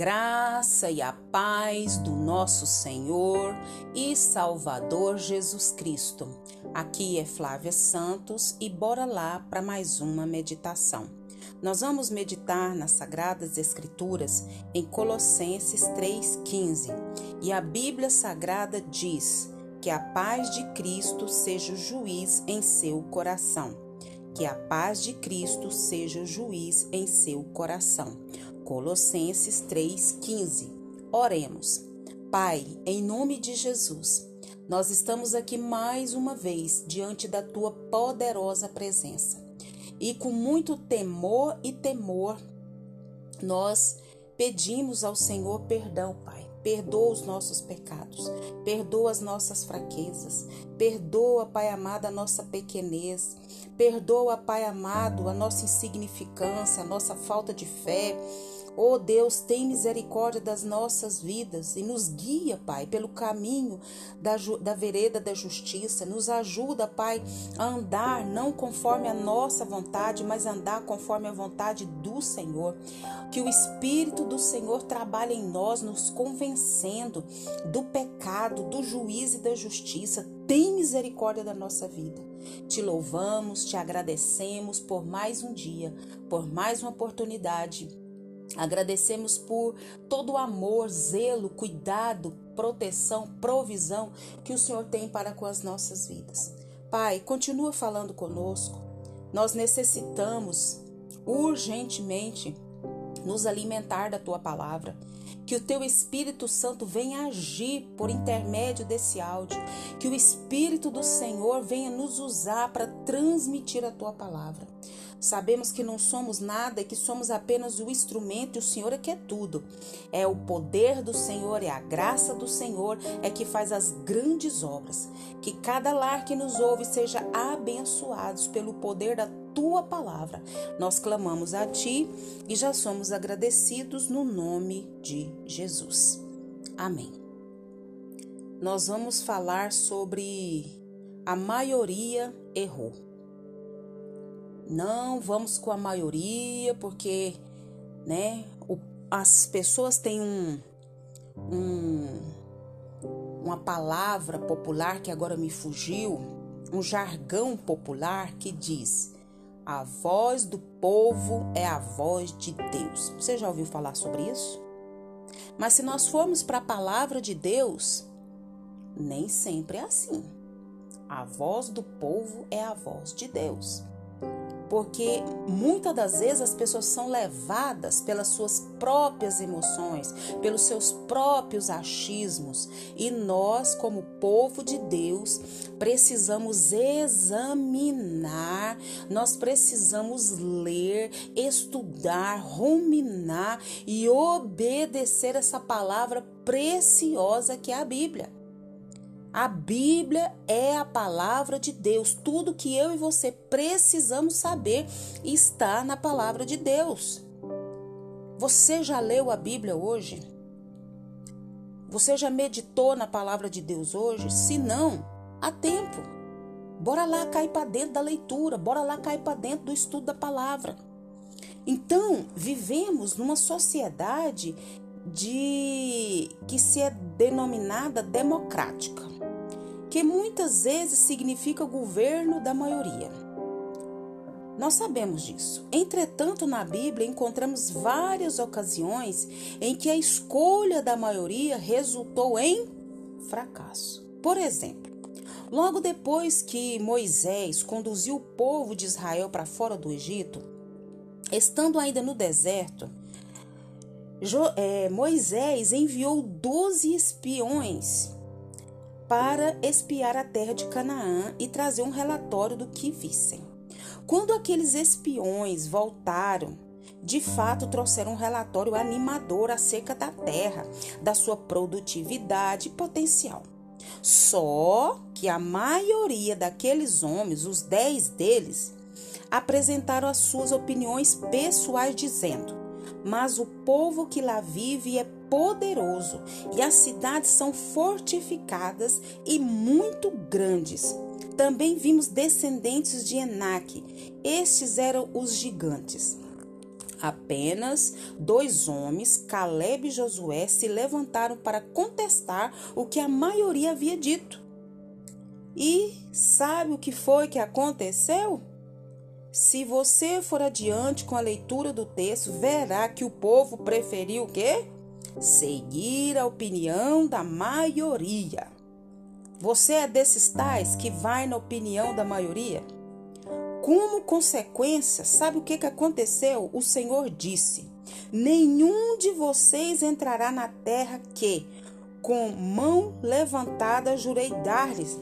graça e a paz do nosso Senhor e Salvador Jesus Cristo. Aqui é Flávia Santos e bora lá para mais uma meditação. Nós vamos meditar nas Sagradas Escrituras em Colossenses 3,15 e a Bíblia Sagrada diz que a paz de Cristo seja o juiz em seu coração. Que a paz de Cristo seja o juiz em seu coração. Colossenses 3,15. Oremos. Pai, em nome de Jesus, nós estamos aqui mais uma vez diante da tua poderosa presença. E com muito temor e temor, nós pedimos ao Senhor perdão, Pai. Perdoa os nossos pecados, perdoa as nossas fraquezas, perdoa, Pai amado, a nossa pequenez, perdoa, Pai amado, a nossa insignificância, a nossa falta de fé, Oh Deus, tem misericórdia das nossas vidas e nos guia, Pai, pelo caminho da, da vereda da justiça. Nos ajuda, Pai, a andar não conforme a nossa vontade, mas andar conforme a vontade do Senhor. Que o Espírito do Senhor trabalhe em nós, nos convencendo do pecado, do juízo e da justiça. Tem misericórdia da nossa vida. Te louvamos, te agradecemos por mais um dia, por mais uma oportunidade Agradecemos por todo o amor, zelo, cuidado, proteção, provisão que o Senhor tem para com as nossas vidas. Pai, continua falando conosco. Nós necessitamos urgentemente nos alimentar da tua palavra. Que o teu Espírito Santo venha agir por intermédio desse áudio. Que o Espírito do Senhor venha nos usar para transmitir a tua palavra. Sabemos que não somos nada e que somos apenas o instrumento e o Senhor é que é tudo. É o poder do Senhor, é a graça do Senhor é que faz as grandes obras. Que cada lar que nos ouve seja abençoados pelo poder da tua palavra. Nós clamamos a ti e já somos agradecidos no nome de Jesus. Amém. Nós vamos falar sobre a maioria errou. Não vamos com a maioria, porque né, o, as pessoas têm um, um, uma palavra popular que agora me fugiu, um jargão popular que diz: a voz do povo é a voz de Deus. Você já ouviu falar sobre isso? Mas se nós formos para a palavra de Deus, nem sempre é assim. A voz do povo é a voz de Deus porque muitas das vezes as pessoas são levadas pelas suas próprias emoções, pelos seus próprios achismos, e nós, como povo de Deus, precisamos examinar, nós precisamos ler, estudar, ruminar e obedecer essa palavra preciosa que é a Bíblia. A Bíblia é a palavra de Deus. Tudo que eu e você precisamos saber está na palavra de Deus. Você já leu a Bíblia hoje? Você já meditou na palavra de Deus hoje? Se não, há tempo. Bora lá cair para dentro da leitura, bora lá cair para dentro do estudo da palavra. Então, vivemos numa sociedade de que se é denominada democrática que muitas vezes significa governo da maioria. Nós sabemos disso. Entretanto, na Bíblia encontramos várias ocasiões em que a escolha da maioria resultou em fracasso. Por exemplo, logo depois que Moisés conduziu o povo de Israel para fora do Egito, estando ainda no deserto, é, Moisés enviou doze espiões para espiar a terra de Canaã e trazer um relatório do que vissem. Quando aqueles espiões voltaram, de fato trouxeram um relatório animador acerca da terra, da sua produtividade e potencial. Só que a maioria daqueles homens, os dez deles, apresentaram as suas opiniões pessoais, dizendo: Mas o povo que lá vive é poderoso e as cidades são fortificadas e muito grandes. Também vimos descendentes de Enaque. Estes eram os gigantes. Apenas dois homens, Caleb e Josué, se levantaram para contestar o que a maioria havia dito. E sabe o que foi que aconteceu? Se você for adiante com a leitura do texto, verá que o povo preferiu o quê? Seguir a opinião da maioria. Você é desses tais que vai na opinião da maioria? Como consequência, sabe o que, que aconteceu? O Senhor disse: Nenhum de vocês entrará na terra que, com mão levantada, jurei dar-lhes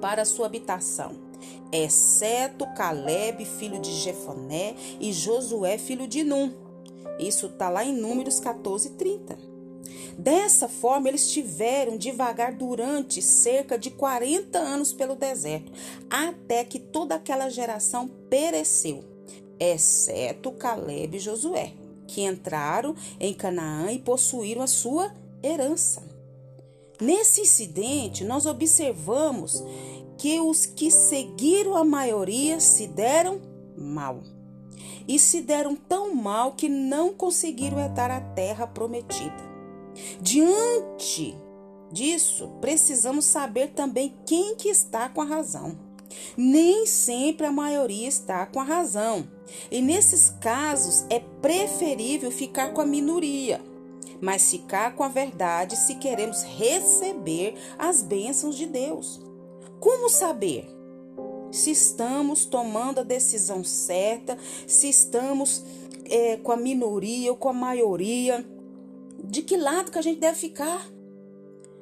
para sua habitação, exceto Caleb, filho de Jefoné, e Josué, filho de Num. Isso está lá em Números 14, 30. Dessa forma, eles tiveram de vagar durante cerca de 40 anos pelo deserto, até que toda aquela geração pereceu, exceto Caleb e Josué, que entraram em Canaã e possuíram a sua herança. Nesse incidente, nós observamos que os que seguiram a maioria se deram mal. E se deram tão mal que não conseguiram herdar a terra prometida. Diante disso, precisamos saber também quem que está com a razão. Nem sempre a maioria está com a razão. E nesses casos é preferível ficar com a minoria, mas ficar com a verdade se queremos receber as bênçãos de Deus. Como saber? Se estamos tomando a decisão certa, se estamos é, com a minoria ou com a maioria de que lado que a gente deve ficar.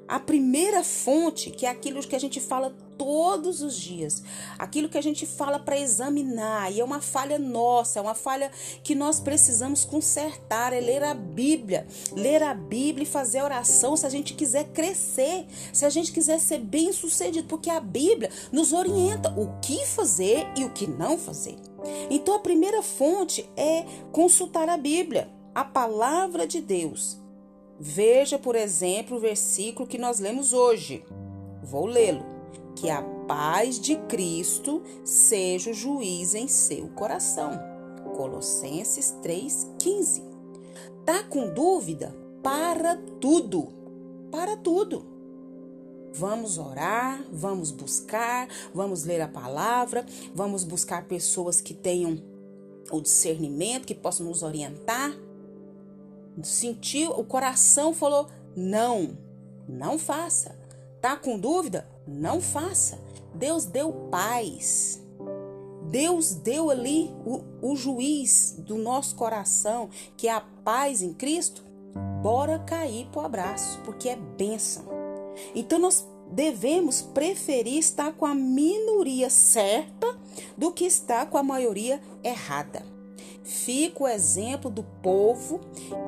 A primeira fonte, que é aquilo que a gente fala todos os dias, aquilo que a gente fala para examinar, e é uma falha nossa, é uma falha que nós precisamos consertar, é ler a Bíblia. Ler a Bíblia e fazer oração se a gente quiser crescer, se a gente quiser ser bem sucedido, porque a Bíblia nos orienta o que fazer e o que não fazer. Então a primeira fonte é consultar a Bíblia, a palavra de Deus. Veja, por exemplo, o versículo que nós lemos hoje. Vou lê-lo. Que a paz de Cristo seja o juiz em seu coração. Colossenses 3,15. Tá com dúvida? Para tudo. Para tudo. Vamos orar, vamos buscar, vamos ler a palavra, vamos buscar pessoas que tenham o discernimento, que possam nos orientar sentiu, o coração falou: não, não faça. Tá com dúvida? Não faça. Deus deu paz. Deus deu ali o, o juiz do nosso coração, que é a paz em Cristo. Bora cair pro abraço, porque é bênção. Então nós devemos preferir estar com a minoria certa do que estar com a maioria errada fica o exemplo do povo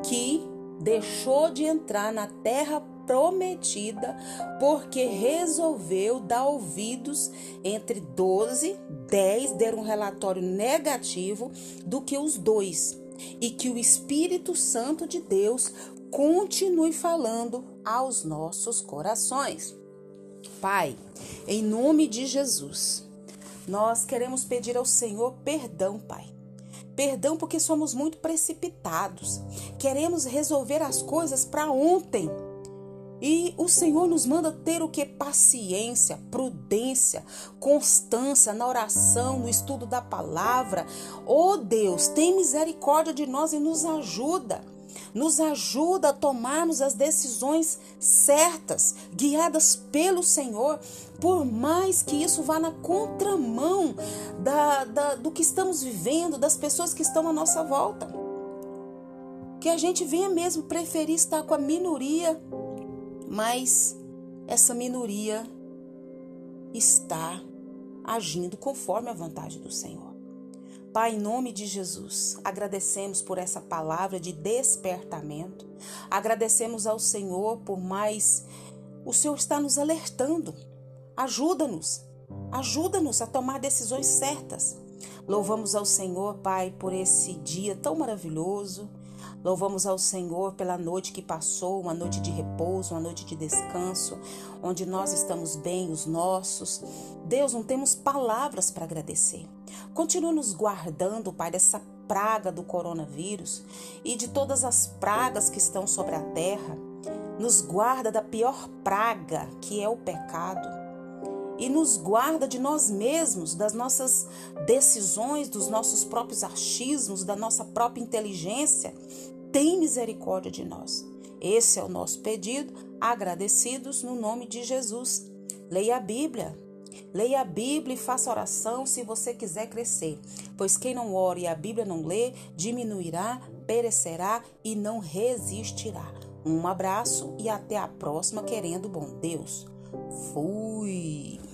que deixou de entrar na terra prometida porque resolveu dar ouvidos entre 12, 10 deram um relatório negativo do que os dois e que o Espírito Santo de Deus continue falando aos nossos corações. Pai, em nome de Jesus, nós queremos pedir ao Senhor perdão, Pai Perdão porque somos muito precipitados. Queremos resolver as coisas para ontem. E o Senhor nos manda ter o que? Paciência, prudência, constância na oração, no estudo da palavra. Oh Deus, tem misericórdia de nós e nos ajuda nos ajuda a tomarmos as decisões certas, guiadas pelo Senhor, por mais que isso vá na contramão da, da, do que estamos vivendo, das pessoas que estão à nossa volta. Que a gente venha mesmo preferir estar com a minoria, mas essa minoria está agindo conforme a vontade do Senhor. Pai, em nome de Jesus, agradecemos por essa palavra de despertamento. Agradecemos ao Senhor por mais o Senhor está nos alertando. Ajuda-nos. Ajuda-nos a tomar decisões certas. Louvamos ao Senhor, Pai, por esse dia tão maravilhoso. Louvamos ao Senhor pela noite que passou, uma noite de repouso, uma noite de descanso, onde nós estamos bem, os nossos. Deus, não temos palavras para agradecer. Continua nos guardando, Pai, dessa praga do coronavírus e de todas as pragas que estão sobre a terra. Nos guarda da pior praga, que é o pecado e nos guarda de nós mesmos, das nossas decisões, dos nossos próprios achismos, da nossa própria inteligência. Tem misericórdia de nós. Esse é o nosso pedido, agradecidos no nome de Jesus. Leia a Bíblia. Leia a Bíblia e faça oração se você quiser crescer, pois quem não ora e a Bíblia não lê, diminuirá, perecerá e não resistirá. Um abraço e até a próxima, querendo bom Deus. Fui!